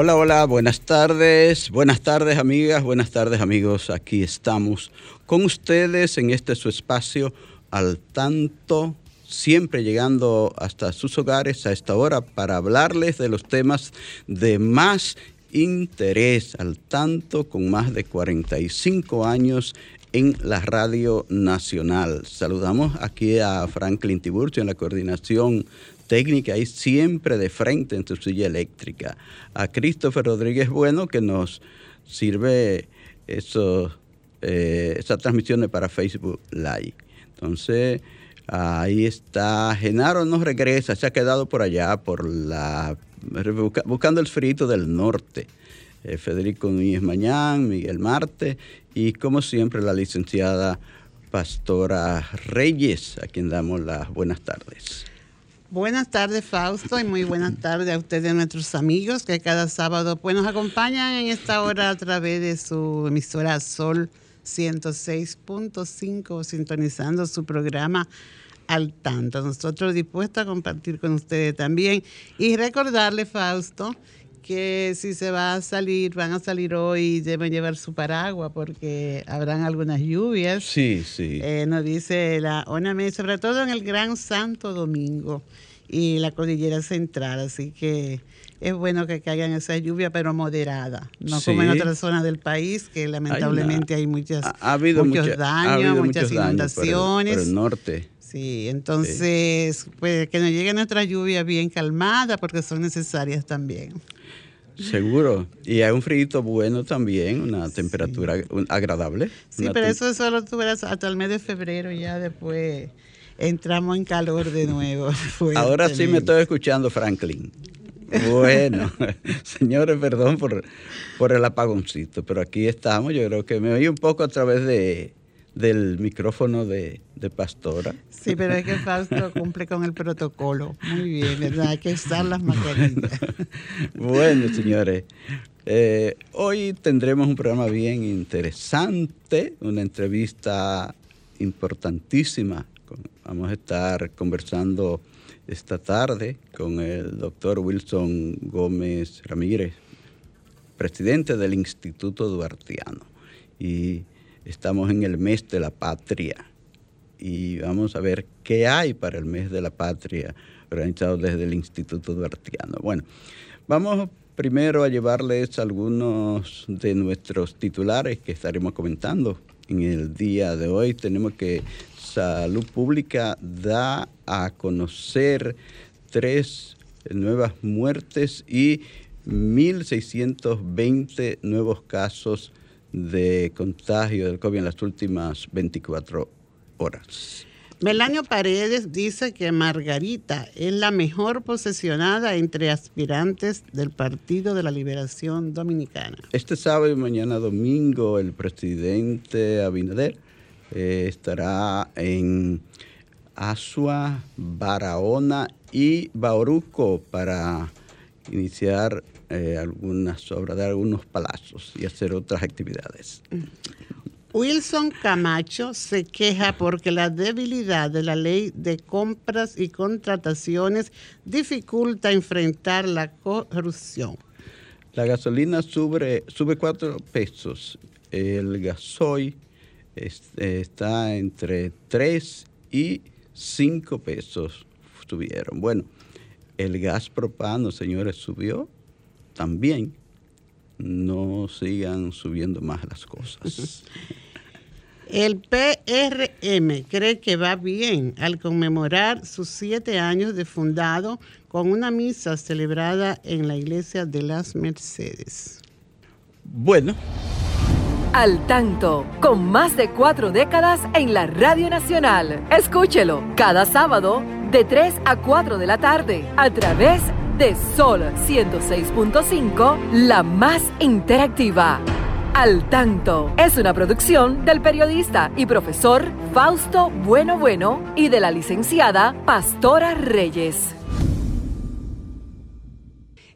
Hola, hola, buenas tardes, buenas tardes amigas, buenas tardes amigos. Aquí estamos con ustedes en este su espacio al tanto, siempre llegando hasta sus hogares a esta hora para hablarles de los temas de más interés, al tanto con más de 45 años en la Radio Nacional. Saludamos aquí a Franklin Tiburcio en la coordinación técnica ahí siempre de frente en su silla eléctrica. A Christopher Rodríguez Bueno que nos sirve eso, eh, esas transmisiones para Facebook Live. Entonces, ahí está. Genaro no regresa, se ha quedado por allá, por la buscando el frito del norte. Eh, Federico Núñez Mañán, Miguel Marte y como siempre la licenciada Pastora Reyes, a quien damos las buenas tardes. Buenas tardes, Fausto, y muy buenas tardes a ustedes, nuestros amigos, que cada sábado pues, nos acompañan en esta hora a través de su emisora Sol 106.5, sintonizando su programa al tanto. Nosotros dispuestos a compartir con ustedes también y recordarle, Fausto, que si se va a salir, van a salir hoy, deben llevar su paraguas porque habrán algunas lluvias. Sí, sí. Eh, nos dice la ONAME, sobre todo en el Gran Santo Domingo y la cordillera central, así que es bueno que caigan esas lluvias, pero moderada, no como en otras zonas del país, que lamentablemente hay, muchas, ha, habido muchos daños, muchas inundaciones. por el norte. Sí, entonces, pues que nos lleguen nuestras lluvias bien calmadas, porque son necesarias también. Seguro. Y hay un frío bueno también, una temperatura agradable. Sí, pero eso solo tú verás hasta el mes de febrero, ya después entramos en calor de nuevo. Ahora sí me estoy escuchando, Franklin. Bueno, señores, perdón por, por el apagoncito, pero aquí estamos. Yo creo que me oí un poco a través de, del micrófono de, Pastora. Sí, pero es que Fausto cumple con el protocolo. Muy bien, ¿verdad? Hay que usar las mascarillas. bueno, señores, eh, hoy tendremos un programa bien interesante, una entrevista importantísima. Vamos a estar conversando esta tarde con el doctor Wilson Gómez Ramírez, presidente del Instituto Duartiano. Y Estamos en el mes de la patria y vamos a ver qué hay para el mes de la patria organizado desde el Instituto Duartiano. Bueno, vamos primero a llevarles algunos de nuestros titulares que estaremos comentando en el día de hoy. Tenemos que Salud Pública da a conocer tres nuevas muertes y 1.620 nuevos casos de contagio del COVID en las últimas 24 horas. Melanio Paredes dice que Margarita es la mejor posesionada entre aspirantes del Partido de la Liberación Dominicana. Este sábado y mañana domingo el presidente Abinader eh, estará en Asua, Barahona y Bauruco para iniciar eh, algunas obras de algunos palazos y hacer otras actividades. Wilson Camacho se queja porque la debilidad de la ley de compras y contrataciones dificulta enfrentar la corrupción. La gasolina sube, sube cuatro pesos. El gasoil está entre 3 y 5 pesos subieron. Bueno, el gas propano, señores, subió también no sigan subiendo más las cosas. El PRM cree que va bien al conmemorar sus siete años de fundado con una misa celebrada en la iglesia de las Mercedes. Bueno. Al tanto, con más de cuatro décadas en la Radio Nacional. Escúchelo cada sábado de 3 a 4 de la tarde a través de Sol 106.5, la más interactiva. Al tanto es una producción del periodista y profesor Fausto Bueno Bueno y de la licenciada Pastora Reyes.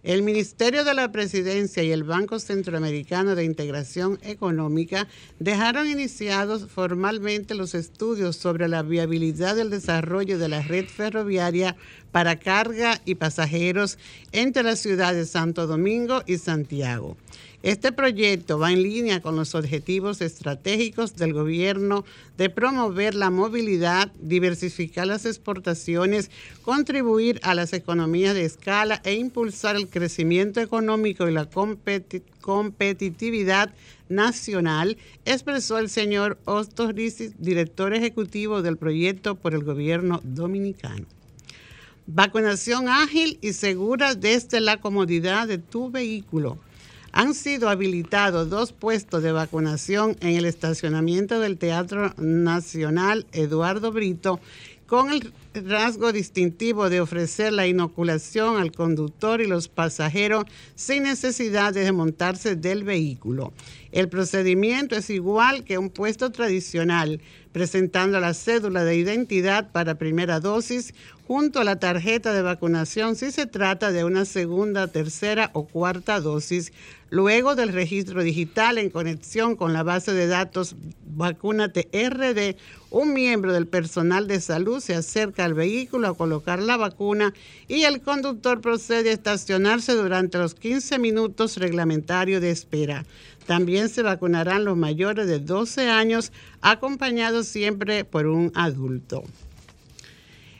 El Ministerio de la Presidencia y el Banco Centroamericano de Integración Económica dejaron iniciados formalmente los estudios sobre la viabilidad del desarrollo de la red ferroviaria para carga y pasajeros entre las ciudades de Santo Domingo y Santiago. Este proyecto va en línea con los objetivos estratégicos del gobierno de promover la movilidad, diversificar las exportaciones, contribuir a las economías de escala e impulsar el crecimiento económico y la competitividad nacional, expresó el señor Ostos director ejecutivo del proyecto por el gobierno dominicano. Vacunación ágil y segura desde la comodidad de tu vehículo han sido habilitados dos puestos de vacunación en el estacionamiento del Teatro Nacional Eduardo Brito con el rasgo distintivo de ofrecer la inoculación al conductor y los pasajeros sin necesidad de desmontarse del vehículo. El procedimiento es igual que un puesto tradicional, presentando la cédula de identidad para primera dosis junto a la tarjeta de vacunación si se trata de una segunda, tercera o cuarta dosis, luego del registro digital en conexión con la base de datos Vacúnate RD, un miembro del personal de salud se acerca al vehículo a colocar la vacuna y el conductor procede a estacionarse durante los 15 minutos reglamentarios de espera. También se vacunarán los mayores de 12 años, acompañados siempre por un adulto.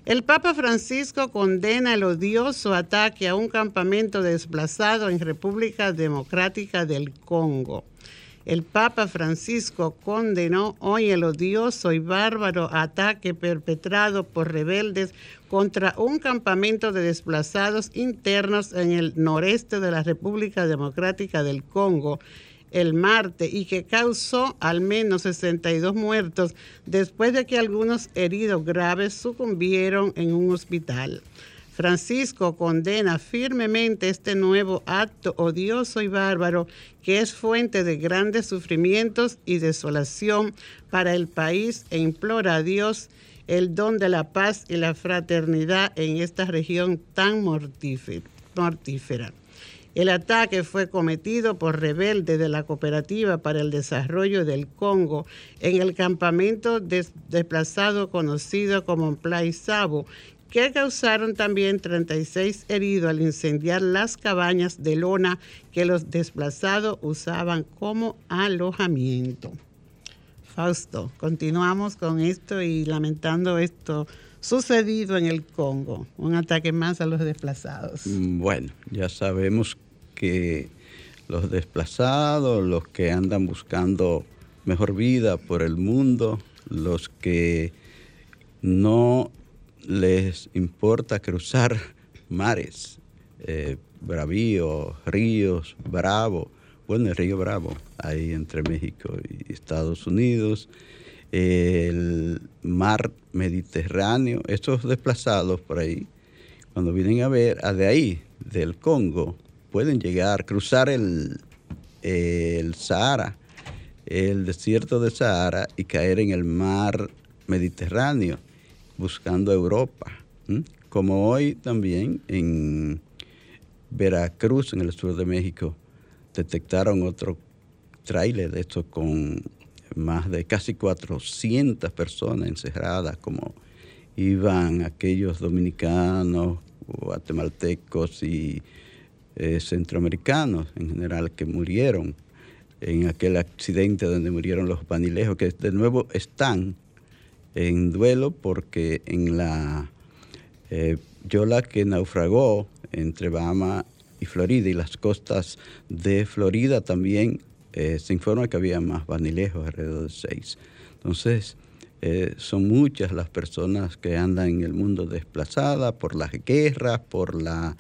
El Papa Francisco condena el odioso ataque a un campamento desplazado en República Democrática del Congo. El Papa Francisco condenó hoy el odioso y bárbaro ataque perpetrado por rebeldes contra un campamento de desplazados internos en el noreste de la República Democrática del Congo el martes y que causó al menos 62 muertos después de que algunos heridos graves sucumbieron en un hospital. Francisco condena firmemente este nuevo acto odioso y bárbaro que es fuente de grandes sufrimientos y desolación para el país e implora a Dios el don de la paz y la fraternidad en esta región tan mortífera. El ataque fue cometido por rebeldes de la Cooperativa para el Desarrollo del Congo en el campamento desplazado conocido como Play Sabo, que causaron también 36 heridos al incendiar las cabañas de lona que los desplazados usaban como alojamiento. Fausto, continuamos con esto y lamentando esto sucedido en el Congo, un ataque más a los desplazados. Bueno, ya sabemos que los desplazados, los que andan buscando mejor vida por el mundo, los que no les importa cruzar mares, eh, bravíos, ríos, Bravo, bueno, el río Bravo, ahí entre México y Estados Unidos, el mar Mediterráneo, estos desplazados por ahí, cuando vienen a ver, de ahí, del Congo, pueden llegar, cruzar el, Sahara, el desierto de Sahara y caer en el mar Mediterráneo, buscando Europa. Como hoy también en Veracruz, en el sur de México, detectaron otro tráiler de esto con más de casi 400 personas encerradas, como iban aquellos dominicanos, guatemaltecos y eh, centroamericanos en general que murieron en aquel accidente donde murieron los vanilejos, que de nuevo están en duelo porque en la eh, yola que naufragó entre Bahama y Florida y las costas de Florida también eh, se informa que había más vanilejos, alrededor de seis. Entonces, son muchas las personas que andan en el mundo desplazadas por las guerras, por la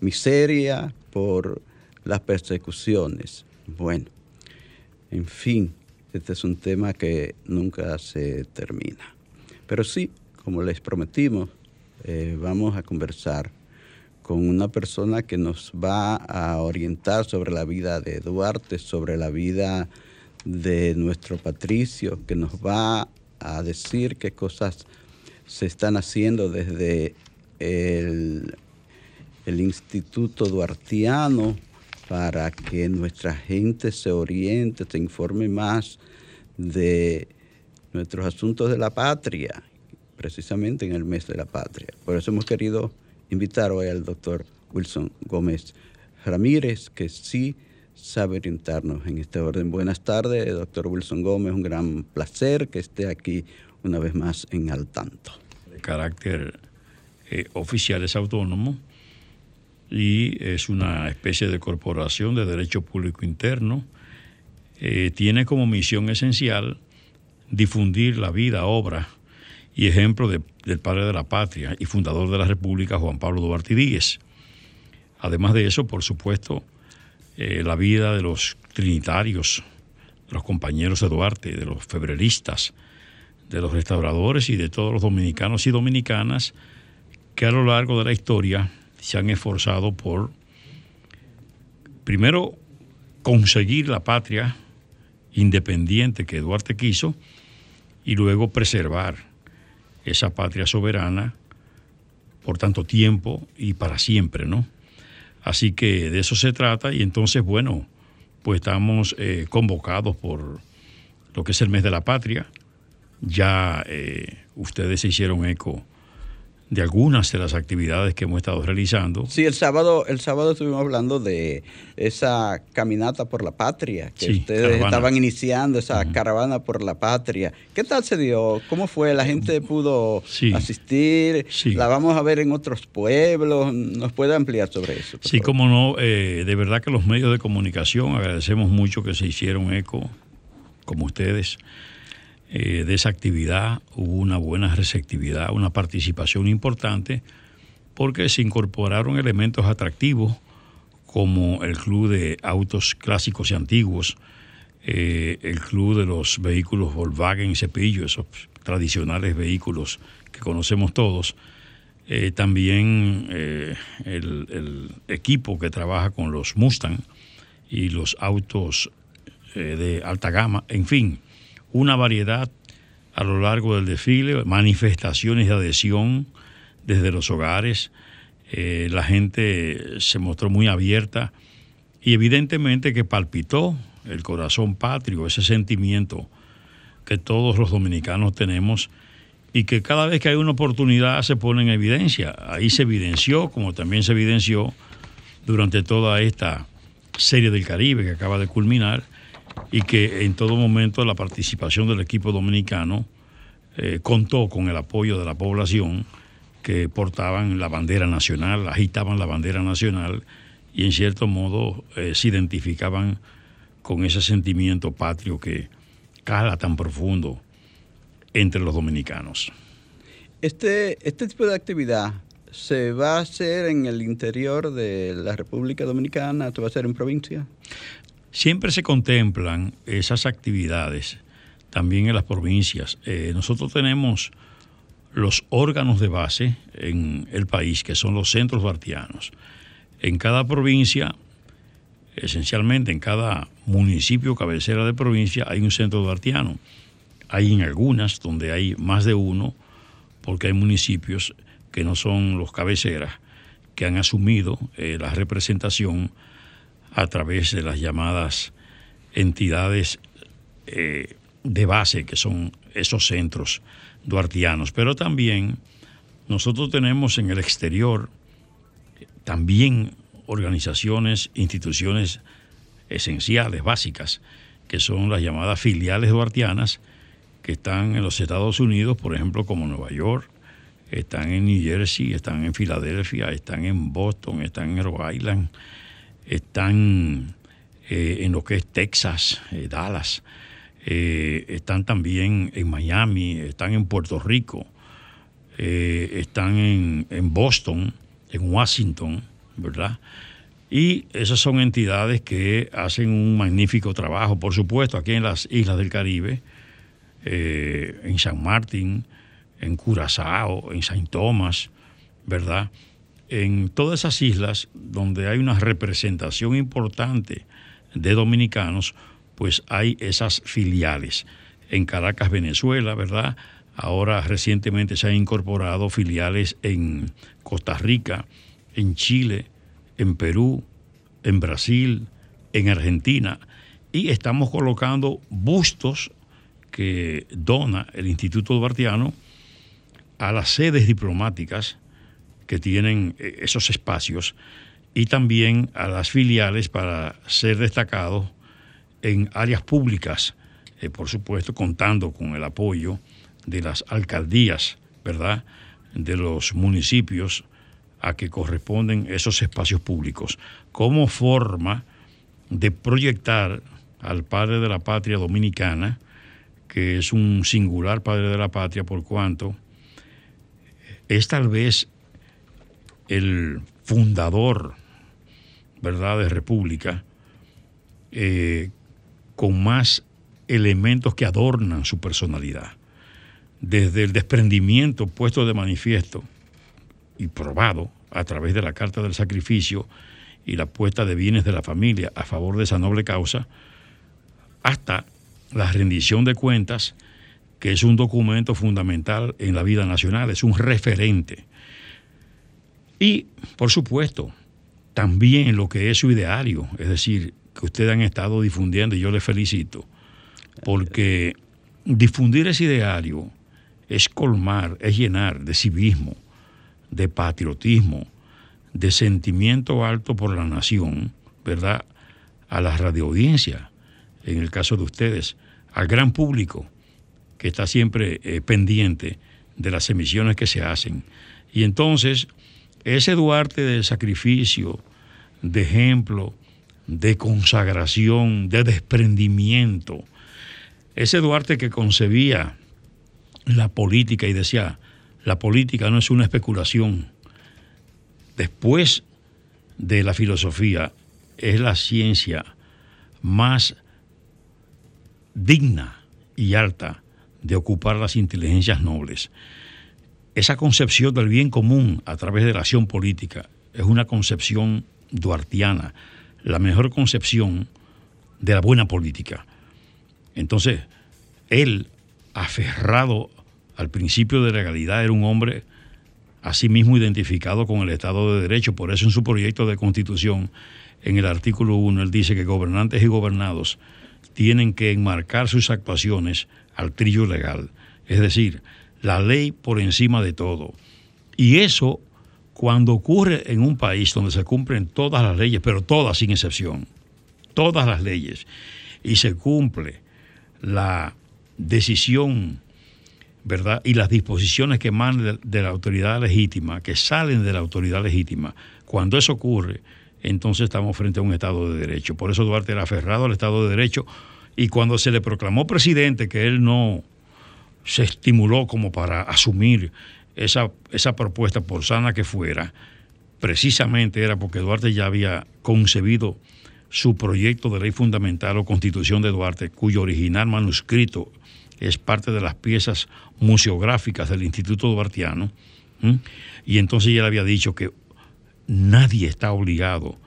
miseria, por las persecuciones. Bueno, en fin, este es un tema que nunca se termina. Pero sí, como les prometimos, eh, vamos a conversar con una persona que nos va a orientar sobre la vida de Duarte, sobre la vida de nuestro patricio, que nos va a decir qué cosas se están haciendo desde el, el Instituto Duartiano para que nuestra gente se oriente, se informe más de nuestros asuntos de la patria, precisamente en el mes de la patria. Por eso hemos querido invitar hoy al doctor Wilson Gómez Ramírez, que sí sabe orientarnos en este orden. Buenas tardes, doctor Wilson Gómez, un gran placer que esté aquí una vez más en Al Tanto. De carácter eh, oficial es autónomo y es una especie de corporación de derecho público interno. Eh, tiene como misión esencial difundir la vida, obra y ejemplo del padre de la patria y fundador de la República, Juan Pablo Duarte Díez. Además de eso, por supuesto, eh, la vida de los trinitarios, de los compañeros de Duarte, de los febreristas, de los restauradores y de todos los dominicanos y dominicanas que a lo largo de la historia se han esforzado por, primero, conseguir la patria independiente que Duarte quiso y luego preservar esa patria soberana por tanto tiempo y para siempre, ¿no? Así que de eso se trata y entonces, bueno, pues estamos eh, convocados por lo que es el mes de la patria. Ya eh, ustedes se hicieron eco de algunas de las actividades que hemos estado realizando. Sí, el sábado, el sábado estuvimos hablando de esa caminata por la patria, que ustedes estaban iniciando, esa caravana por la patria. ¿Qué tal se dio? ¿Cómo fue? ¿La gente pudo asistir? ¿La vamos a ver en otros pueblos? ¿Nos puede ampliar sobre eso? Sí, como no, eh, de verdad que los medios de comunicación agradecemos mucho que se hicieron eco, como ustedes eh, de esa actividad hubo una buena receptividad, una participación importante, porque se incorporaron elementos atractivos como el club de autos clásicos y antiguos, eh, el club de los vehículos Volkswagen y Cepillo, esos tradicionales vehículos que conocemos todos, eh, también el, el, equipo que trabaja con los Mustang y los autos de alta gama, en fin, una variedad a lo largo del desfile, manifestaciones de adhesión desde los hogares. Eh, la gente se mostró muy abierta y evidentemente que palpitó el corazón patrio, ese sentimiento que todos los dominicanos tenemos y que cada vez que hay una oportunidad se pone en evidencia. Ahí se evidenció, como también se evidenció durante toda esta serie del Caribe que acaba de culminar, y que en todo momento la participación del equipo dominicano eh, contó con el apoyo de la población que portaban la bandera nacional, agitaban la bandera nacional y en cierto modo eh, se identificaban con ese sentimiento patrio que cala tan profundo entre los dominicanos. Este, este tipo de actividad se va a hacer en el interior de la República Dominicana, ¿se va a hacer en provincia? Siempre se contemplan esas actividades también en las provincias. Eh, nosotros tenemos los órganos de base en el país, que son los centros bartianos. En cada provincia, esencialmente en cada municipio cabecera de provincia, hay un centro bartiano. Hay en algunas donde hay más de uno, porque hay municipios que no son los cabeceras, que han asumido eh, la representación a través de las llamadas entidades eh, de base, que son esos centros duartianos. Pero también nosotros tenemos en el exterior también organizaciones, instituciones esenciales, básicas, que son las llamadas filiales duartianas, que están en los Estados Unidos, por ejemplo, como Nueva York, están en New Jersey, están en Filadelfia, están en Boston, están en Rhode Island, están eh, en lo que es Texas, eh, Dallas, eh, están también en Miami, están en Puerto Rico, están en, Boston, en Washington, ¿verdad? Y esas son entidades que hacen un magnífico trabajo, por supuesto, aquí en las islas del Caribe, en San Martín, en Curazao, en Saint Thomas, ¿verdad? En todas esas islas donde hay una representación importante de dominicanos, pues hay esas filiales. En Caracas, Venezuela, ¿verdad? Ahora recientemente se han incorporado filiales en Costa Rica, en Chile, en Perú, en Brasil, en Argentina, y estamos colocando bustos que dona el Instituto Duartiano a las sedes diplomáticas que tienen eh, esos espacios y también a las filiales para ser destacados en áreas públicas, eh, por supuesto contando con el apoyo de las alcaldías, ¿verdad?, de los municipios a que corresponden esos espacios públicos, como forma de proyectar al padre de la patria dominicana, que es un singular padre de la patria por cuanto es tal vez el fundador, ¿verdad?, de República, eh, con más elementos que adornan su personalidad. Desde el desprendimiento puesto de manifiesto y probado a través de la Carta del Sacrificio y la puesta de bienes de la familia a favor de esa noble causa, hasta la rendición de cuentas, que es un documento fundamental en la vida nacional, es un referente. Y, por supuesto, también lo que es su ideario, es decir, que ustedes han estado difundiendo y yo les felicito, porque difundir ese ideario es colmar, es llenar de civismo, de patriotismo, de sentimiento alto por la nación, ¿verdad? A la radioaudiencia, en el caso de ustedes, al gran público que está siempre eh, pendiente de las emisiones que se hacen. Y entonces, ese Duarte de sacrificio, de ejemplo, de consagración, de desprendimiento, ese Duarte que concebía la política y decía, la política no es una especulación. Después de la filosofía, es la ciencia más digna y alta de ocupar las inteligencias nobles. Esa concepción del bien común a través de la acción política es una concepción duartiana, la mejor concepción de la buena política. Entonces, él, aferrado al principio de legalidad, era un hombre asimismo identificado con el Estado de Derecho. Por eso en su proyecto de constitución, en el artículo 1, él dice que gobernantes y gobernados tienen que enmarcar sus actuaciones al trillo legal. Es decir, la ley por encima de todo. Y eso, cuando ocurre en un país donde se cumplen todas las leyes, pero todas sin excepción, todas las leyes, y se cumple la decisión, ¿verdad? Y las disposiciones que emanan de la autoridad legítima, que salen de la autoridad legítima, cuando eso ocurre, entonces estamos frente a un Estado de Derecho. Por eso Duarte era aferrado al Estado de Derecho y cuando se le proclamó presidente, que él no se estimuló como para asumir esa, esa propuesta por sana que fuera, precisamente era porque Duarte ya había concebido su proyecto de ley fundamental o constitución de Duarte, cuyo original manuscrito es parte de las piezas museográficas del Instituto Duartiano. Y entonces ya le había dicho que nadie está obligado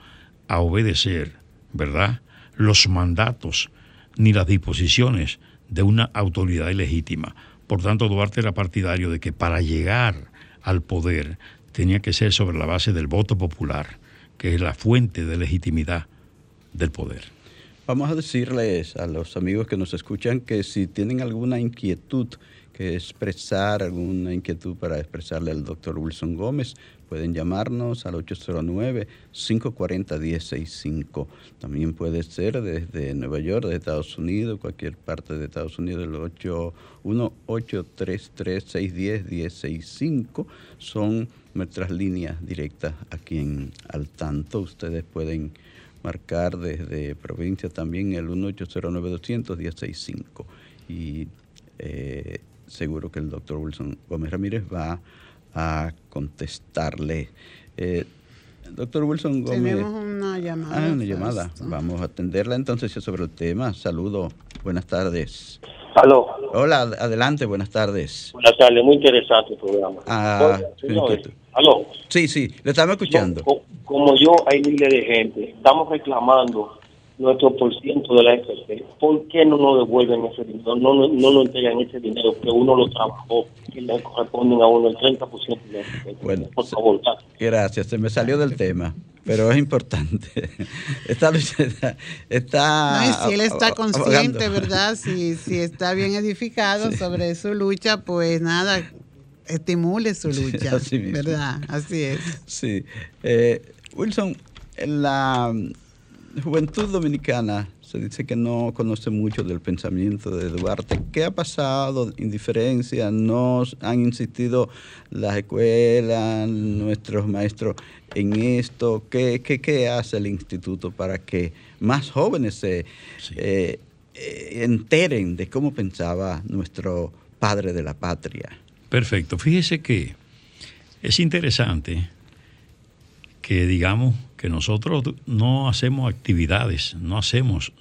a obedecer, ¿verdad?, los mandatos ni las disposiciones de una autoridad ilegítima. Por tanto, Duarte era partidario de que para llegar al poder tenía que ser sobre la base del voto popular, que es la fuente de legitimidad del poder. Vamos a decirles a los amigos que nos escuchan que si tienen alguna inquietud que expresar, alguna inquietud para expresarle al doctor Wilson Gómez, pueden llamarnos al 809-540-1065. También puede ser desde Nueva York, de Estados Unidos, cualquier parte de Estados Unidos, el 813-366-1065. Son nuestras líneas directas aquí en Al Tanto. Ustedes pueden marcar desde provincia también el 1-809-200-1065. Y eh, seguro que el doctor Wilson Gómez Ramírez va a contestarle. Eh, doctor Wilson Gómez. Tenemos una llamada. Ah, una llamada. Vamos a atenderla entonces sobre el tema. Saludo. Buenas tardes. Aló. Hola, adelante, buenas tardes. Buenas tardes, muy interesante el programa. Ah, Señores, aló. Sí, sí, le estamos escuchando. Como, como yo, hay miles de gente. Estamos reclamando nuestro por ciento de la FP. ¿Por qué no nos devuelven ese dinero? No, no, no nos entregan ese dinero que uno lo trabajó y le corresponden a uno el 30% de la FP. Bueno, por favor. Gracias, se me salió del tema. Pero es importante. Está, está, no, y si él está consciente, ¿verdad? Si, si está bien edificado Sí. sobre su lucha, pues nada, estimule su lucha, Así mismo. ¿verdad? Así es. Sí. Eh, Wilson, en la juventud dominicana se dice que no conoce mucho del pensamiento de Duarte. ¿Qué ha pasado? Indiferencia, no han insistido las escuelas, nuestros maestros en esto. ¿Qué, qué, qué hace el instituto para que más jóvenes se Sí. eh, eh, enteren de cómo pensaba nuestro padre de la patria? Perfecto. Fíjese que es interesante que digamos que nosotros no hacemos actividades, no hacemos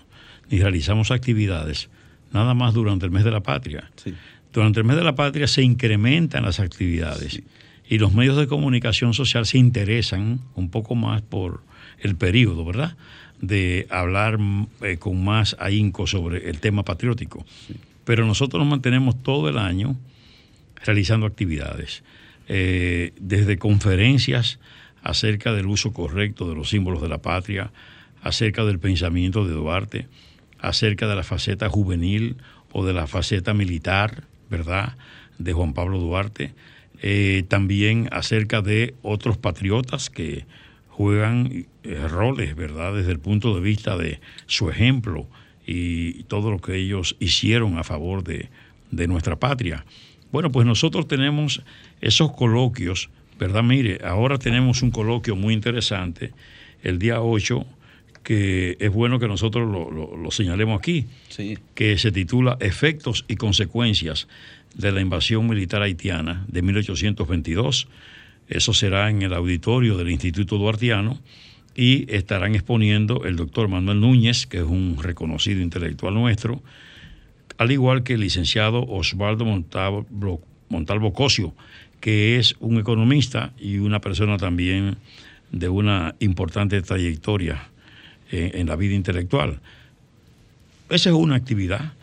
ni realizamos actividades nada más durante el mes de la patria. Sí. Durante el mes de la patria se incrementan las actividades Sí. y los medios de comunicación social se interesan un poco más por el periodo, ¿verdad? De hablar mm, eh, con más ahínco sobre el tema patriótico. Pero nosotros nos mantenemos todo el año realizando actividades, eh, desde conferencias acerca del uso correcto de los símbolos de la patria, acerca del pensamiento de Duarte, acerca de la faceta juvenil o de la faceta militar, ¿verdad?, de Juan Pablo Duarte, eh, también acerca de otros patriotas que juegan eh, roles, ¿verdad?, desde el punto de vista de su ejemplo y todo lo que ellos hicieron a favor de, de nuestra patria. Bueno, pues nosotros tenemos esos coloquios, ¿verdad? Mire, ahora tenemos un coloquio muy interesante el día 8, que es bueno que nosotros lo, lo- lo señalemos aquí, Sí. que se titula Efectos y consecuencias de la invasión militar haitiana de 1822. Eso será en el auditorio del Instituto Duartiano y estarán exponiendo el doctor Manuel Núñez, que es un reconocido intelectual nuestro, al igual que el licenciado Osvaldo Montalvo, Montalvo Cosio, que es un economista y una persona también de una importante trayectoria eh, en la vida intelectual. Esa es una actividad,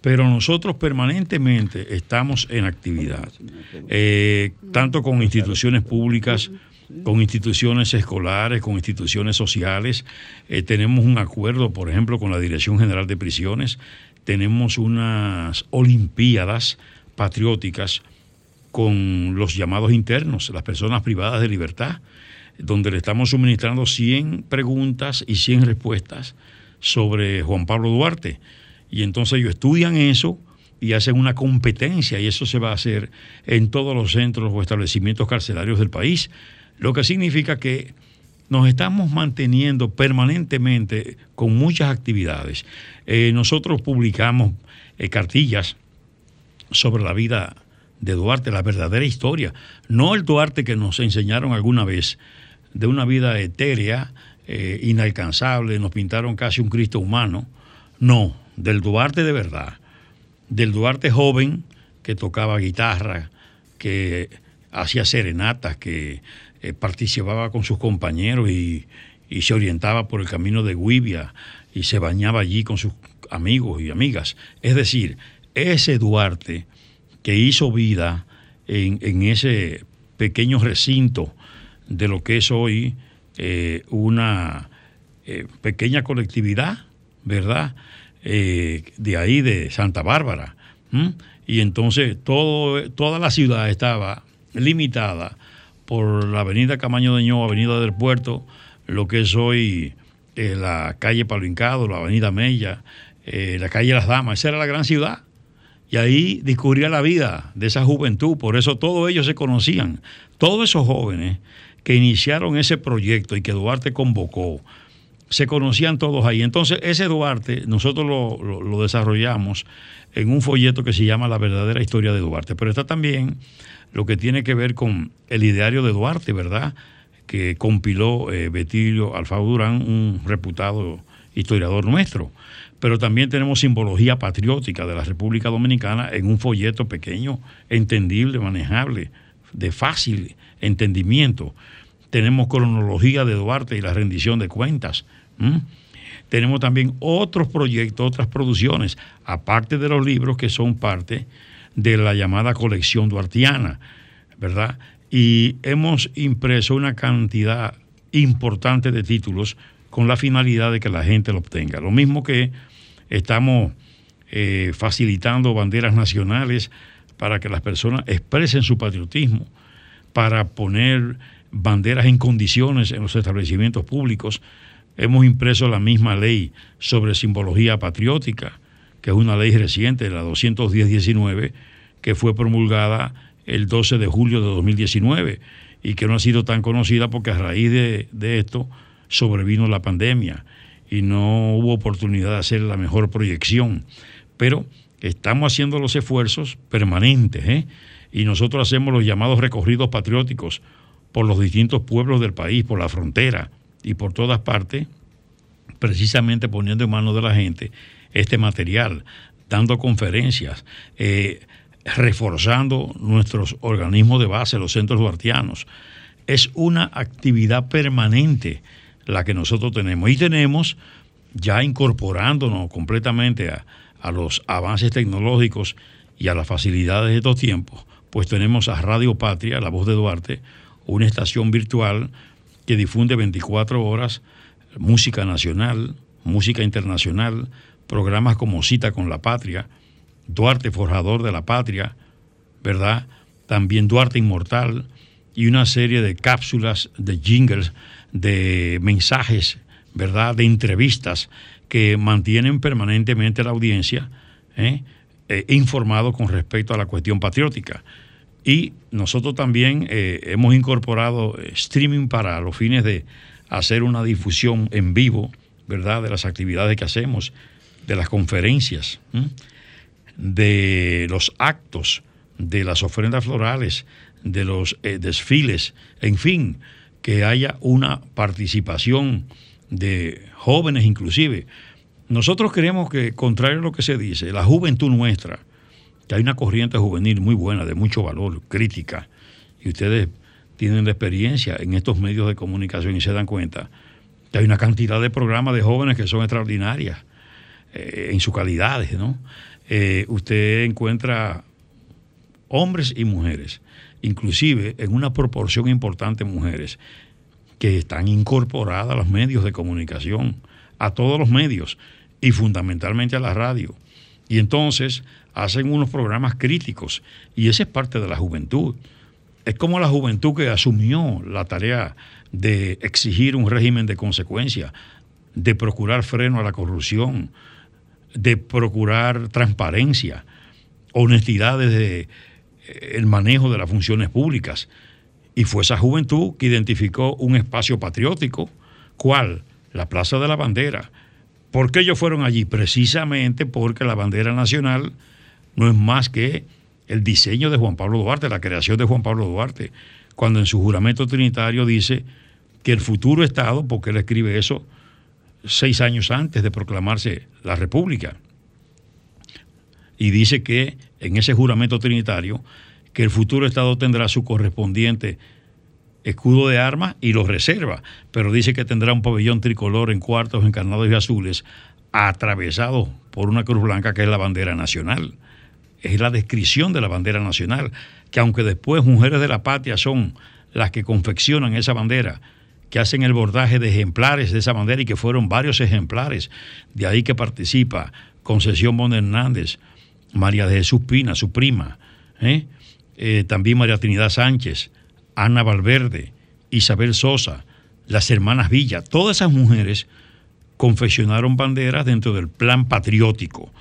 pero nosotros permanentemente estamos en actividad, eh, tanto con instituciones públicas, con instituciones escolares, con instituciones sociales. Eh, tenemos un acuerdo, por ejemplo, con la Dirección General de Prisiones. Tenemos unas Olimpiadas patrióticas con los llamados internos, las personas privadas de libertad, donde le estamos suministrando 100 preguntas y 100 respuestas sobre Juan Pablo Duarte. Y entonces ellos estudian eso y hacen una competencia y eso se va a hacer en todos los centros o establecimientos carcelarios del país, lo que significa que nos estamos manteniendo permanentemente con muchas actividades. Eh, nosotros publicamos eh, cartillas sobre la vida de Duarte, la verdadera historia, no el Duarte que nos enseñaron alguna vez, de una vida etérea, eh, inalcanzable, nos pintaron casi un Cristo humano, no, del Duarte de verdad, del Duarte joven que tocaba guitarra, que hacía serenatas, que eh, participaba con sus compañeros y, y se orientaba por el camino de Guibia y se bañaba allí con sus amigos y amigas. Es decir, ese Duarte que hizo vida en, ese pequeño recinto de lo que es hoy eh, una eh, pequeña colectividad, ¿verdad? Eh, de ahí de Santa Bárbara. Y entonces todo, toda la ciudad estaba limitada por la avenida Camaño de Ño, avenida del Puerto, lo que es hoy la calle Palo Hincado, la avenida Mella, la calle Las Damas, esa era la gran ciudad. Y ahí discurría la vida de esa juventud, por eso todos ellos se conocían. Todos esos jóvenes que iniciaron ese proyecto y que Duarte convocó, se conocían todos ahí. Entonces, ese Duarte, nosotros lo desarrollamos en un folleto que se llama La verdadera historia de Duarte. Pero está también lo que tiene que ver con el ideario de Duarte, ¿verdad? que compiló eh, Betilio Alfaro Durán, un reputado historiador nuestro. Pero también tenemos simbología patriótica de la República Dominicana en un folleto pequeño, entendible, manejable, de fácil entendimiento. Tenemos cronología de Duarte y la rendición de cuentas. Tenemos también otros proyectos, otras producciones, aparte de los libros que son parte de la llamada colección duartiana, ¿verdad? Y hemos impreso una cantidad importante de títulos con la finalidad de que la gente lo obtenga. Lo mismo que estamos eh, facilitando banderas nacionales para que las personas expresen su patriotismo, para poner banderas en condiciones en los establecimientos públicos. Hemos impreso la misma ley sobre simbología patriótica, que es una ley reciente, la 210-19, que fue promulgada el 12 de julio de 2019 y que no ha sido tan conocida porque a raíz de, esto sobrevino la pandemia y no hubo oportunidad de hacer la mejor proyección. Pero estamos haciendo los esfuerzos permanentes ¿eh? y nosotros hacemos los llamados recorridos patrióticos por los distintos pueblos del país, por la frontera y por todas partes, precisamente poniendo en manos de la gente este material, dando conferencias, eh, reforzando nuestros organismos de base, los centros duartianos. Es una actividad permanente la que nosotros tenemos y tenemos ya incorporándonos completamente a, los avances tecnológicos y a las facilidades de estos tiempos, pues tenemos a Radio Patria, la voz de Duarte, una estación virtual que difunde 24 horas música nacional, música internacional, programas como Cita con la Patria, Duarte Forjador de la Patria, ¿verdad? También Duarte Inmortal y una serie de cápsulas, de jingles, de mensajes, ¿verdad? De entrevistas que mantienen permanentemente la audiencia ¿eh? Eh, informado con respecto a la cuestión patriótica. Y nosotros también eh, hemos incorporado streaming para los fines de hacer una difusión en vivo, ¿verdad? De las actividades que hacemos, de las conferencias de los actos, de las ofrendas florales, de los desfiles, en fin, que haya una participación de jóvenes inclusive. Nosotros creemos que, contrario a lo que se dice, la juventud nuestra, que hay una corriente juvenil muy buena, de mucho valor, crítica, y ustedes tienen la experiencia en estos medios de comunicación y se dan cuenta que hay una cantidad de programas de jóvenes que son extraordinarias eh, en sus calidades, ¿no? Eh, usted encuentra hombres y mujeres, inclusive en una proporción importante mujeres, que están incorporadas a los medios de comunicación, a todos los medios y fundamentalmente a la radio. Y entonces hacen unos programas críticos y esa es parte de la juventud. Es como la juventud que asumió la tarea de exigir un régimen de consecuencia, de procurar freno a la corrupción, de procurar transparencia, honestidad desde el manejo de las funciones públicas. Y fue esa juventud que identificó un espacio patriótico, ¿cuál? La Plaza de la Bandera. ¿Por qué ellos fueron allí? Precisamente porque la bandera nacional no es más que el diseño de Juan Pablo Duarte, la creación de Juan Pablo Duarte, cuando en su juramento trinitario dice que el futuro Estado, porque él escribe eso seis años antes de proclamarse la República. Y dice que en ese juramento trinitario, que el futuro Estado tendrá su correspondiente escudo de armas y lo reserva, pero dice que tendrá un pabellón tricolor en cuartos encarnados y azules, atravesado por una cruz blanca que es la bandera nacional. Es la descripción de la bandera nacional, que aunque después mujeres de la patria son las que confeccionan esa bandera, que hacen el bordaje de ejemplares de esa bandera y que fueron varios ejemplares. De ahí que participa Concesión Bon Hernández, María de Jesús Pina, su prima, ¿eh? Eh, también María Trinidad Sánchez, Ana Valverde, Isabel Sosa, las hermanas Villa, todas esas mujeres confeccionaron banderas dentro del plan patriótico.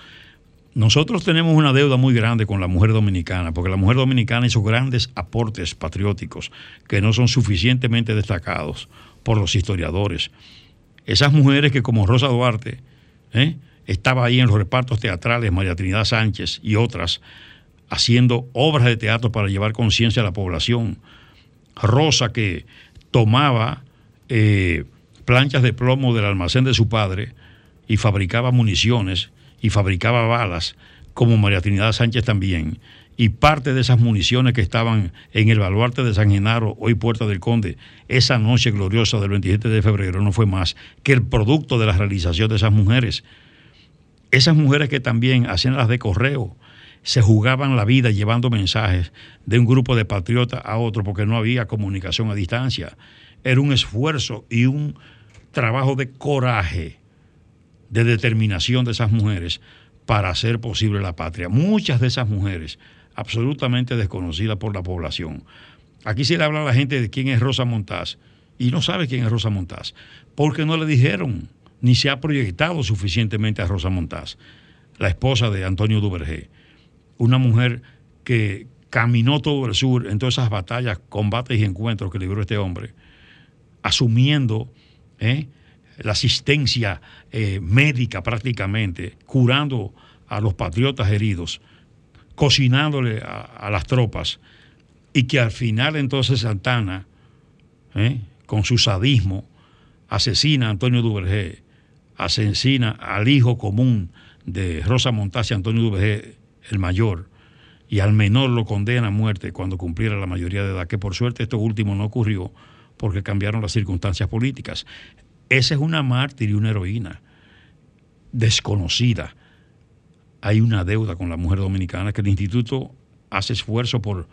Nosotros tenemos una deuda muy grande con la mujer dominicana, porque la mujer dominicana hizo grandes aportes patrióticos que no son suficientemente destacados por los historiadores. Esas mujeres que como Rosa Duarte ¿eh? Estaba ahí en los repartos teatrales, María Trinidad Sánchez y otras, haciendo obras de teatro para llevar conciencia a la población. Rosa que tomaba eh, planchas de plomo del almacén de su padre y fabricaba municiones y fabricaba balas, como María Trinidad Sánchez también. Y parte de esas municiones que estaban en el baluarte de San Genaro, hoy Puerta del Conde, esa noche gloriosa del 27 de febrero, no fue más que el producto de la realización de esas mujeres. Esas mujeres que también hacían las de correo, se jugaban la vida llevando mensajes de un grupo de patriotas a otro porque no había comunicación a distancia. Era un esfuerzo y un trabajo de coraje, de determinación de esas mujeres para hacer posible la patria. Muchas de esas mujeres, absolutamente desconocidas por la población. Aquí se le habla a la gente de quién es Rosa Montaz y no sabe quién es Rosa Montaz, porque no le dijeron ni se ha proyectado suficientemente a Rosa Montaz, la esposa de Antonio Duvergé, una mujer que caminó todo el sur en todas esas batallas, combates y encuentros que libró este hombre, asumiendo ¿eh? la asistencia eh, médica prácticamente, curando a los patriotas heridos, cocinándole a, las tropas, y que al final entonces Santana, ¿eh? con su sadismo, asesina a Antonio Duvergé, asesina al hijo común de Rosa Montaz y Antonio Duvergé, el mayor, y al menor lo condena a muerte cuando cumpliera la mayoría de edad, que por suerte esto último no ocurrió porque cambiaron las circunstancias políticas. Esa es una mártir y una heroína desconocida. Hay una deuda con la mujer dominicana que el instituto hace esfuerzo por,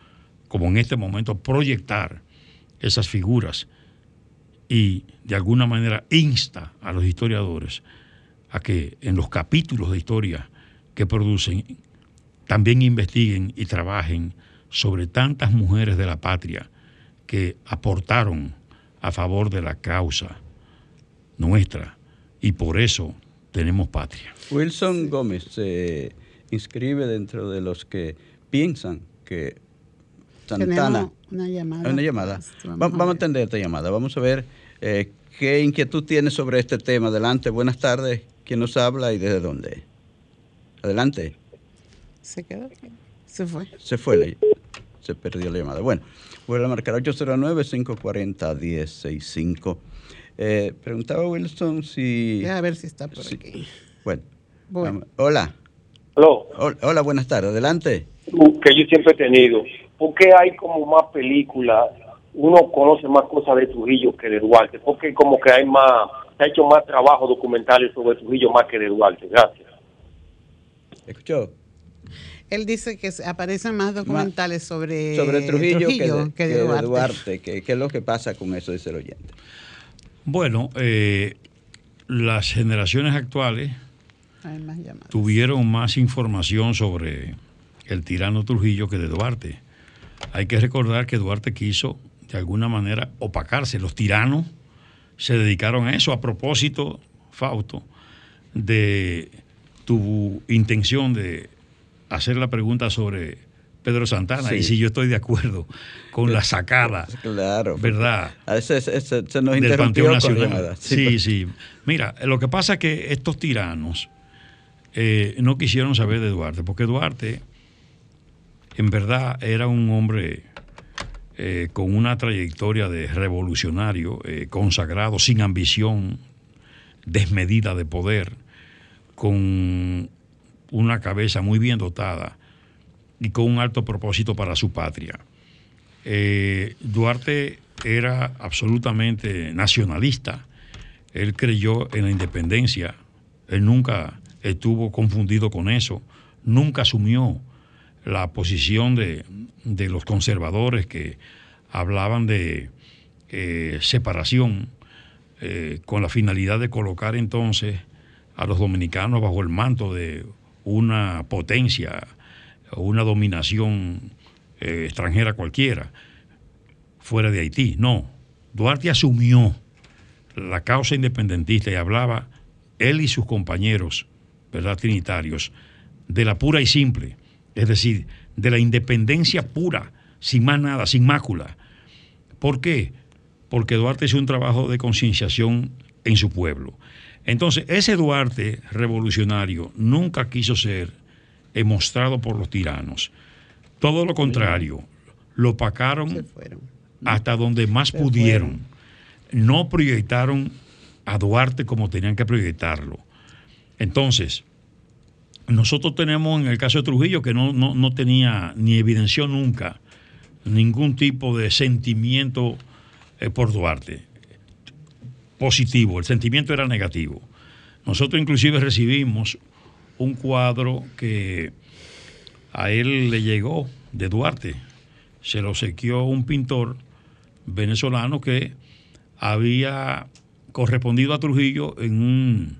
como en este momento, proyectar esas figuras y de alguna manera insta a los historiadores a que en los capítulos de historia que producen también investiguen y trabajen sobre tantas mujeres de la patria que aportaron a favor de la causa nuestra y por eso tenemos patria. Wilson Gómez se inscribe dentro de los que piensan que Santana... una llamada. Una llamada. Vamos, a atender esta llamada. Vamos a ver eh, qué inquietud tiene sobre este tema. Adelante, buenas tardes. ¿Quién nos habla y desde dónde? Adelante. Se quedó. Se fue. Se fue. Se perdió la llamada. Bueno, vuelvo a marcar 809-540-1065. Eh, preguntaba Wilson si... A ver si está por aquí. Bueno. Hola. Hola. Hola, buenas tardes. Adelante. Que yo siempre he tenido. ¿Por qué hay como más películas? Uno conoce más cosas de Trujillo que de Duarte. Porque como que hay más... Se ha hecho más trabajo documentales sobre Trujillo más que de Duarte. Gracias. ¿Escuchó? Él dice que aparecen más documentales sobre, sobre Trujillo, que, de, Duarte. ¿Qué, es lo que pasa con eso, dice el oyente? Bueno, eh, las generaciones actuales tuvieron más información sobre el tirano Trujillo que de Duarte. Hay que recordar que Duarte quiso, de alguna manera, opacarse. Los tiranos se dedicaron a eso a propósito, Fausto, de tu intención de hacer la pregunta sobre Pedro Santana y si yo estoy de acuerdo con la sacada. Claro. ¿Verdad? Ese, se nos interrumpió con Sí, sí, Mira, lo que pasa es que estos tiranos eh, no quisieron saber de Duarte, porque Duarte en verdad era un hombre eh, con una trayectoria de revolucionario, eh, consagrado, sin ambición desmedida de poder, con una cabeza muy bien dotada y con un alto propósito para su patria. Eh, Duarte era absolutamente nacionalista, él creyó en la independencia, él nunca estuvo confundido con eso, nunca asumió la posición de, los conservadores que hablaban de eh, separación eh, con la finalidad de colocar entonces a los dominicanos bajo el manto de una potencia o una dominación eh, extranjera cualquiera fuera de Haití. No, Duarte asumió la causa independentista y hablaba él y sus compañeros, ¿verdad?, trinitarios, de la pura y simple, es decir, de la independencia pura, sin más nada, sin mácula. ¿Por qué? Porque Duarte hizo un trabajo de concienciación en su pueblo. Entonces, ese Duarte revolucionario nunca quiso ser mostrado por los tiranos. Todo lo contrario, lo pacaron, hasta donde más pudieron. No proyectaron a Duarte como tenían que proyectarlo. Entonces, nosotros tenemos en el caso de Trujillo que no, no, tenía ni evidenció nunca ningún tipo de sentimiento eh, por Duarte positivo, el sentimiento era negativo. Nosotros inclusive recibimos un cuadro que a él le llegó de Duarte, se lo sequió un pintor venezolano que había correspondido a Trujillo en, un,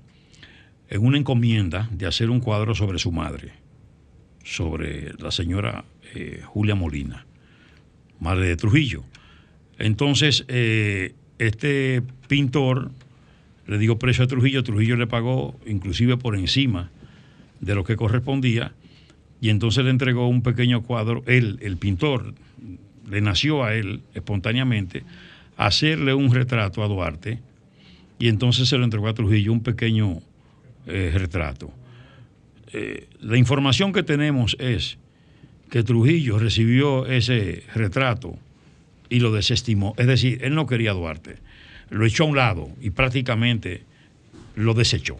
en una encomienda de hacer un cuadro sobre su madre, sobre la señora eh, Julia Molina, madre de Trujillo. Entonces, eh, este pintor le dio precio a Trujillo, Trujillo le pagó inclusive por encima de lo que correspondía, y entonces le entregó un pequeño cuadro, él, el pintor, le nació a él espontáneamente hacerle un retrato a Duarte, y entonces se lo entregó a Trujillo un pequeño eh, retrato. Eh, la información que tenemos es que Trujillo recibió ese retrato y lo desestimó. Es decir, él no quería Duarte, lo echó a un lado y prácticamente lo desechó.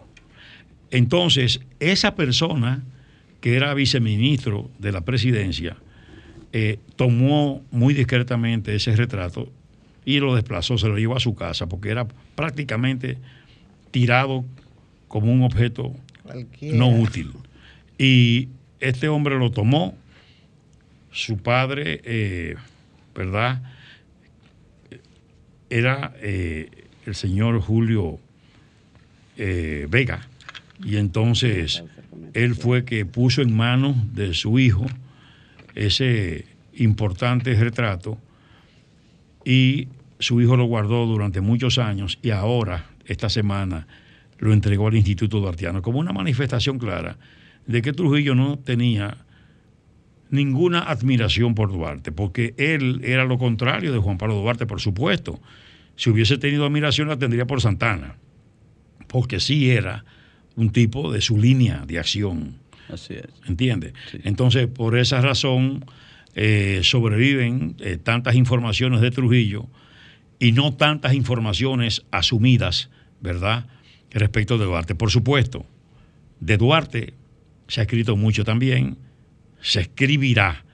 Entonces, esa persona que era viceministro de la presidencia, eh, tomó muy discretamente ese retrato y lo desplazó, se lo llevó a su casa, porque era prácticamente tirado como un objeto no útil. Y este hombre lo tomó, su padre, eh, ¿verdad? Era eh, el señor Julio Vega, y entonces él fue que puso en manos de su hijo ese importante retrato y su hijo lo guardó durante muchos años y ahora, esta semana, lo entregó al Instituto Duartiano como una manifestación clara de que Trujillo no tenía ninguna admiración por Duarte, porque él era lo contrario de Juan Pablo Duarte, por supuesto. Si hubiese tenido admiración la tendría por Santana, porque sí era un tipo de su línea de acción. Así es. ¿Entiende? Entonces, por esa razón eh, sobreviven eh, tantas informaciones de Trujillo y no tantas informaciones asumidas, ¿verdad?, respecto de Duarte. Por supuesto, de Duarte se ha escrito mucho también, se escribirá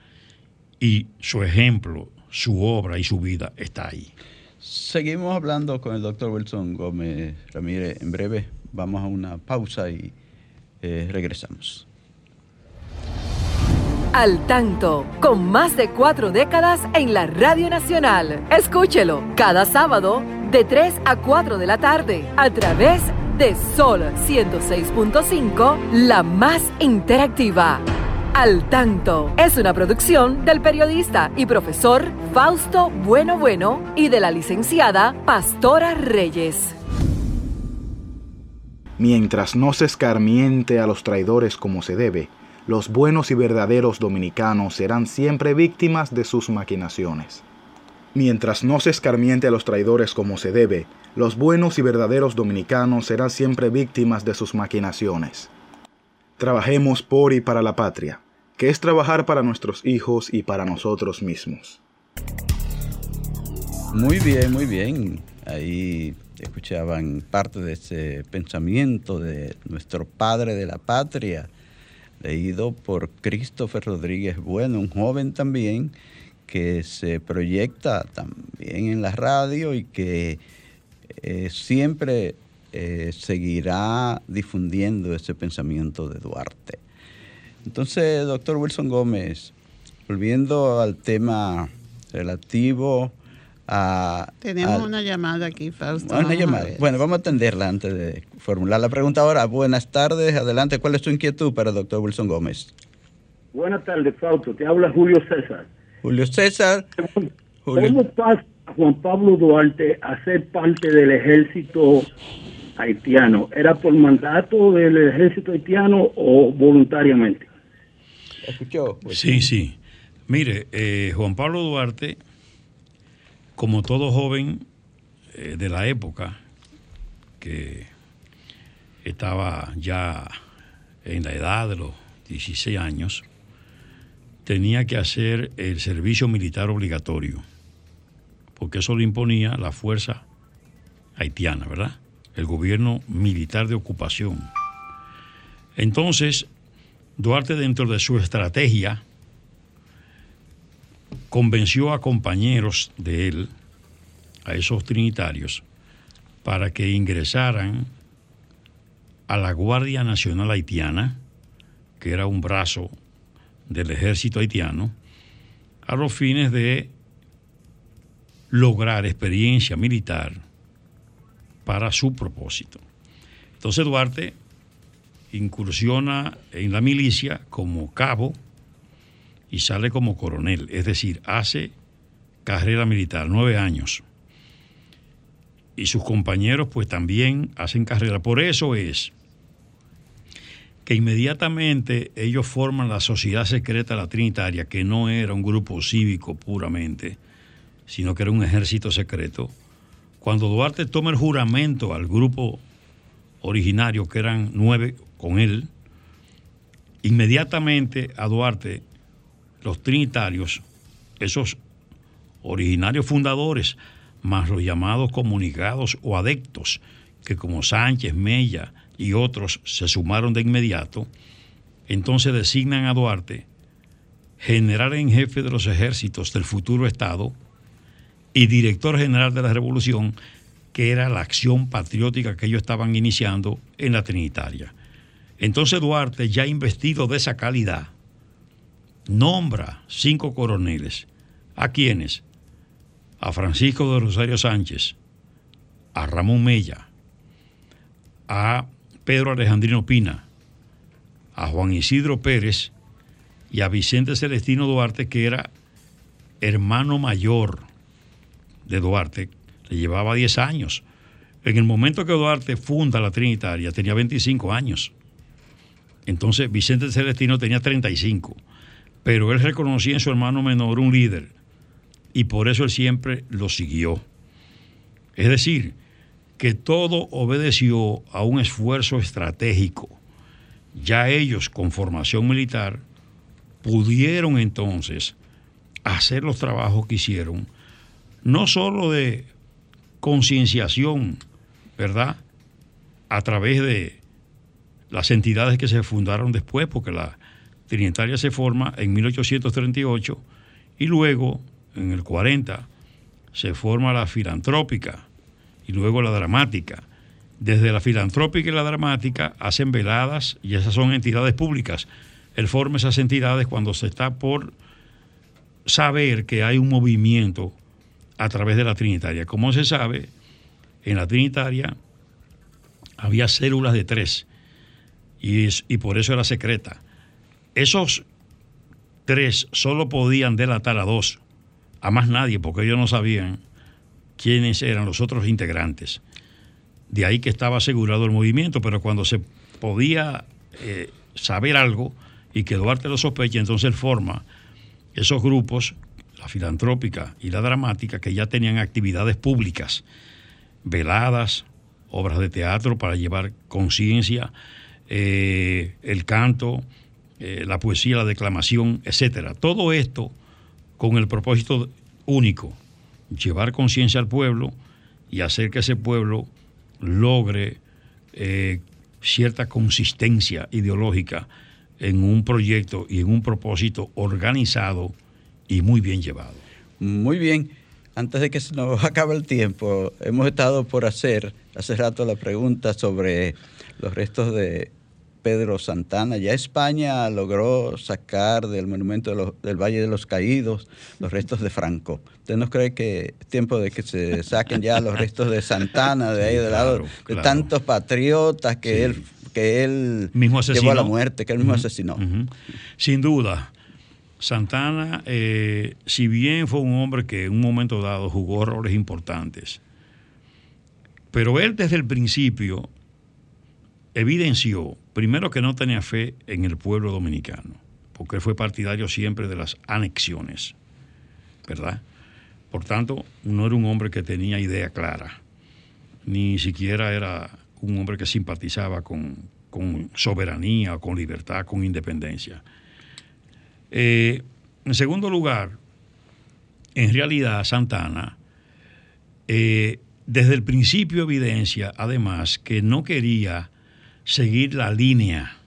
y su ejemplo, su obra y su vida está ahí. Seguimos hablando con el doctor Wilson Gómez Ramírez en breve vamos a una pausa y eh, regresamos. Al tanto, con más de cuatro décadas en la Radio Nacional. Escúchelo cada sábado de 3 a 4 de la tarde a través de Sol 106.5, la más interactiva. Al tanto es una producción del periodista y profesor Fausto Bueno Bueno y de la licenciada Pastora Reyes mientras no se escarmiente a los traidores como se debe, los buenos y verdaderos dominicanos serán siempre víctimas de sus maquinaciones. Mientras no se escarmiente a los traidores como se debe, los buenos y verdaderos dominicanos serán siempre víctimas de sus maquinaciones. Trabajemos por y para la patria, que es trabajar para nuestros hijos y para nosotros mismos. Muy bien, muy bien. Ahí escuchaban parte de ese pensamiento de nuestro padre de la patria, leído por Christopher Rodríguez Bueno, un joven también que se proyecta también en la radio y que eh, siempre eh, seguirá difundiendo ese pensamiento de Duarte. Entonces, doctor Wilson Gómez, volviendo al tema relativo tenemos una llamada aquí, Fausto. Una llamada. Bueno, vamos a atenderla antes de formular la pregunta ahora. Buenas tardes, adelante. ¿Cuál es tu inquietud para el doctor Wilson Gómez? Buenas tardes, Fausto. Te habla Julio César. Julio César. ¿Cómo pasa Juan Pablo Duarte a ser parte del ejército haitiano? ¿Era por mandato del ejército haitiano o voluntariamente? ¿Escuchó? Sí, sí. Mire, eh, Juan Pablo Duarte como todo joven eh, de la época, que estaba ya en la edad de los 16 años, tenía que hacer el servicio militar obligatorio. porque eso lo imponía la fuerza haitiana, ¿verdad? El gobierno militar de ocupación. Entonces, Duarte dentro de su estrategia convenció a compañeros de él, a esos trinitarios, para que ingresaran a la Guardia Nacional Haitiana, que era un brazo del ejército haitiano, a los fines de lograr experiencia militar para su propósito. Entonces Duarte incursiona en la milicia como cabo y sale como coronel, es decir, hace carrera militar, nueve años. Y sus compañeros pues también hacen carrera. Por eso es que inmediatamente ellos forman la Sociedad Secreta La Trinitaria, que no era un grupo cívico puramente, sino que era un ejército secreto. Cuando Duarte toma el juramento al grupo originario, que eran nueve con él, inmediatamente a Duarte, los trinitarios, esos originarios fundadores, más los llamados comunicados o adeptos, que como Sánchez, Mella y otros se sumaron de inmediato, entonces designan a Duarte general en jefe de los ejércitos del futuro Estado y director general de la revolución, que era la acción patriótica que ellos estaban iniciando en la Trinitaria. Entonces Duarte, ya investido de esa calidad, nombra cinco coroneles. ¿A quiénes? A Francisco de Rosario Sánchez, a Ramón Mella, a Pedro Alejandrino Pina, a Juan Isidro Pérez y a Vicente Celestino Duarte, que era hermano mayor de Duarte, le llevaba 10 años. En el momento que Duarte funda la Trinitaria, tenía 25 años. Entonces Vicente Celestino tenía 35, pero él reconocía en su hermano menor un líder y por eso él siempre lo siguió. Es decir, que todo obedeció a un esfuerzo estratégico. Ya ellos con formación militar pudieron entonces hacer los trabajos que hicieron, no solo de concienciación, ¿verdad? A través de las entidades que se fundaron después, porque la Trinitaria se forma en 1838 y luego, en el 40, se forma la filantrópica y luego la dramática. Desde la filantrópica y la dramática hacen veladas y esas son entidades públicas. Él forma esas entidades cuando se está por saber que hay un movimiento a través de la Trinitaria. Como se sabe, en la Trinitaria había células de tres y, por eso era secreta. Esos tres solo podían delatar a dos, a más nadie, porque ellos no sabían quiénes eran los otros integrantes. De ahí que estaba asegurado el movimiento, pero cuando se podía eh, saber algo y que Duarte lo sospecha, entonces forma esos grupos, la filantrópica y la dramática, que ya tenían actividades públicas, veladas, obras de teatro para llevar conciencia eh, el canto, eh, la poesía, la declamación, etcétera. Todo esto con el propósito único, llevar conciencia al pueblo y hacer que ese pueblo logre eh, cierta consistencia ideológica en un proyecto y en un propósito organizado y muy bien llevado. Muy bien. Antes de que se nos acabe el tiempo, hemos estado por hacer hace rato la pregunta sobre los restos de Pedro Santana. Ya España logró sacar del monumento del Valle de los Caídos los restos de Franco. ¿Usted no cree que es tiempo de que se saquen ya los restos de Santana, de ahí del lado, de tantos patriotas que él que él mismo llevó a la muerte, que él mismo asesinó? Sin duda. Santana, eh, si bien fue un hombre que en un momento dado jugó roles importantes, pero él desde el principio evidenció, primero, que no tenía fe en el pueblo dominicano, porque él fue partidario siempre de las anexiones, ¿verdad? Por tanto, no era un hombre que tenía idea clara, ni siquiera era un hombre que simpatizaba con, soberanía, con libertad, con independencia. Eh, en segundo lugar, en realidad Santana eh, desde el principio evidencia, además, que no quería seguir la línea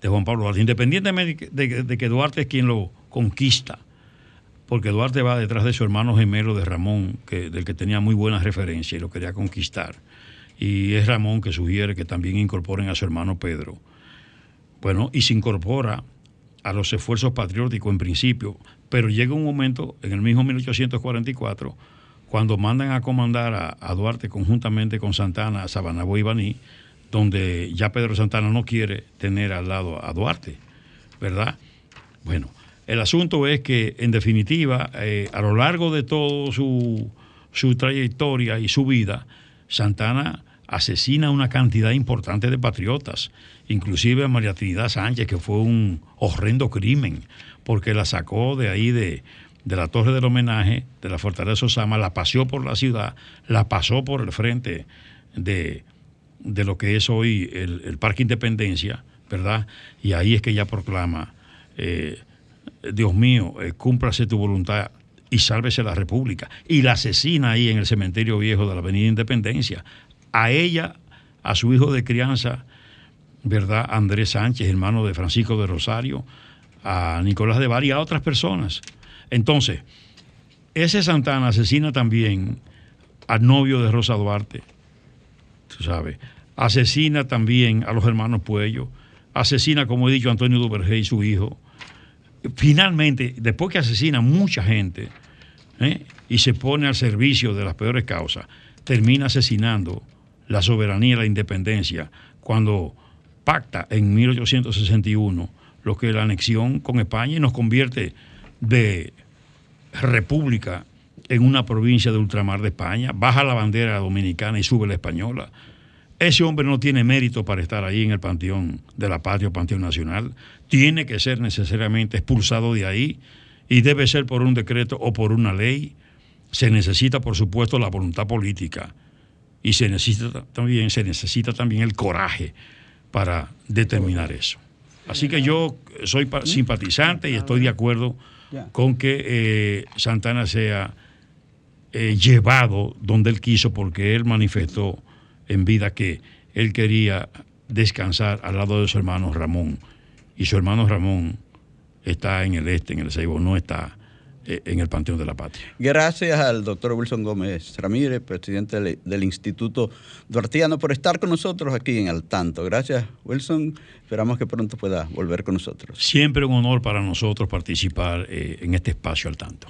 de Juan Pablo Duarte, independientemente de, que Duarte es quien lo conquista, porque Duarte va detrás de su hermano gemelo de Ramón, que, del que tenía muy buena referencia y lo quería conquistar. Y es Ramón que sugiere que también incorporen a su hermano Pedro. Bueno, y se incorpora a los esfuerzos patrióticos en principio, pero llega un momento, en el mismo 1844, cuando mandan a comandar a, Duarte conjuntamente con Santana a Sabanabo y Baní, donde ya Pedro Santana no quiere tener al lado a Duarte, ¿verdad? Bueno, el asunto es que, en definitiva, eh, a lo largo de toda su, su trayectoria y su vida, Santana asesina una cantidad importante de patriotas, inclusive a María Trinidad Sánchez, que fue un horrendo crimen, porque la sacó de ahí de, de la Torre del Homenaje, de la Fortaleza Osama, la paseó por la ciudad, la pasó por el frente de, de lo que es hoy el, Parque Independencia, ¿verdad? Y ahí es que ella proclama, eh, Dios mío, eh, cúmplase tu voluntad y sálvese la República. Y la asesina ahí en el cementerio viejo de la Avenida Independencia. A ella, a su hijo de crianza, ¿verdad? Andrés Sánchez, hermano de Francisco de Rosario, a Nicolás de Bar y a otras personas. Entonces, ese Santana asesina también al novio de Rosa Duarte, tú sabes, asesina también a los hermanos Puello, asesina, como he dicho, a Antonio Duvergé y su hijo. Finalmente, después que asesina a mucha gente ¿eh? y se pone al servicio de las peores causas, termina asesinando la soberanía y la independencia cuando pacta en 1861 lo que la anexión con España y nos convierte de república en una provincia de ultramar de España, baja la bandera dominicana y sube la española. Ese hombre no tiene mérito para estar ahí en el Panteón de la Patria o Panteón Nacional. Tiene que ser necesariamente expulsado de ahí y debe ser por un decreto o por una ley. Se necesita, por supuesto, la voluntad política y se necesita también, se necesita también el coraje para determinar eso. Así que yo soy simpatizante y estoy de acuerdo con que eh, Santana sea eh, llevado donde él quiso porque él manifestó en vida que él quería descansar al lado de su hermano Ramón y su hermano Ramón está en el este, en el Seibo, no está eh, en el Panteón de la Patria. Gracias al doctor Wilson Gómez Ramírez, presidente del, Instituto Duartiano, por estar con nosotros aquí en Al Tanto. Gracias, Wilson. Esperamos que pronto pueda volver con nosotros. Siempre un honor para nosotros participar eh, en este espacio Al Tanto.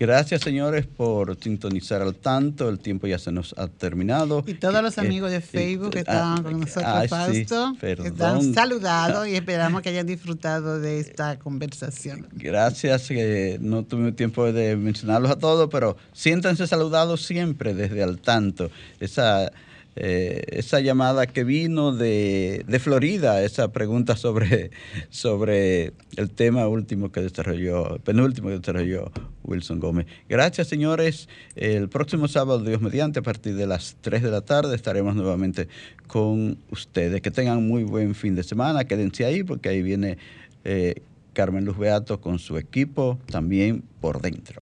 Gracias, señores, por sintonizar al tanto. El tiempo ya se nos ha terminado. Y todos los amigos de Facebook que estaban ah, con nosotros, Fausto, están saludados y esperamos que hayan disfrutado de esta conversación. Gracias, no tuve tiempo de mencionarlos a todos, pero siéntanse saludados siempre desde al tanto. Esa eh, esa llamada que vino de, Florida, esa pregunta sobre, sobre el tema último que desarrolló, penúltimo que desarrolló Wilson Gómez. Gracias, señores. El próximo sábado, Dios mediante, a partir de las 3 de la tarde, estaremos nuevamente con ustedes. Que tengan muy buen fin de semana. Quédense ahí porque ahí viene eh, Carmen Luz Beato con su equipo también por dentro.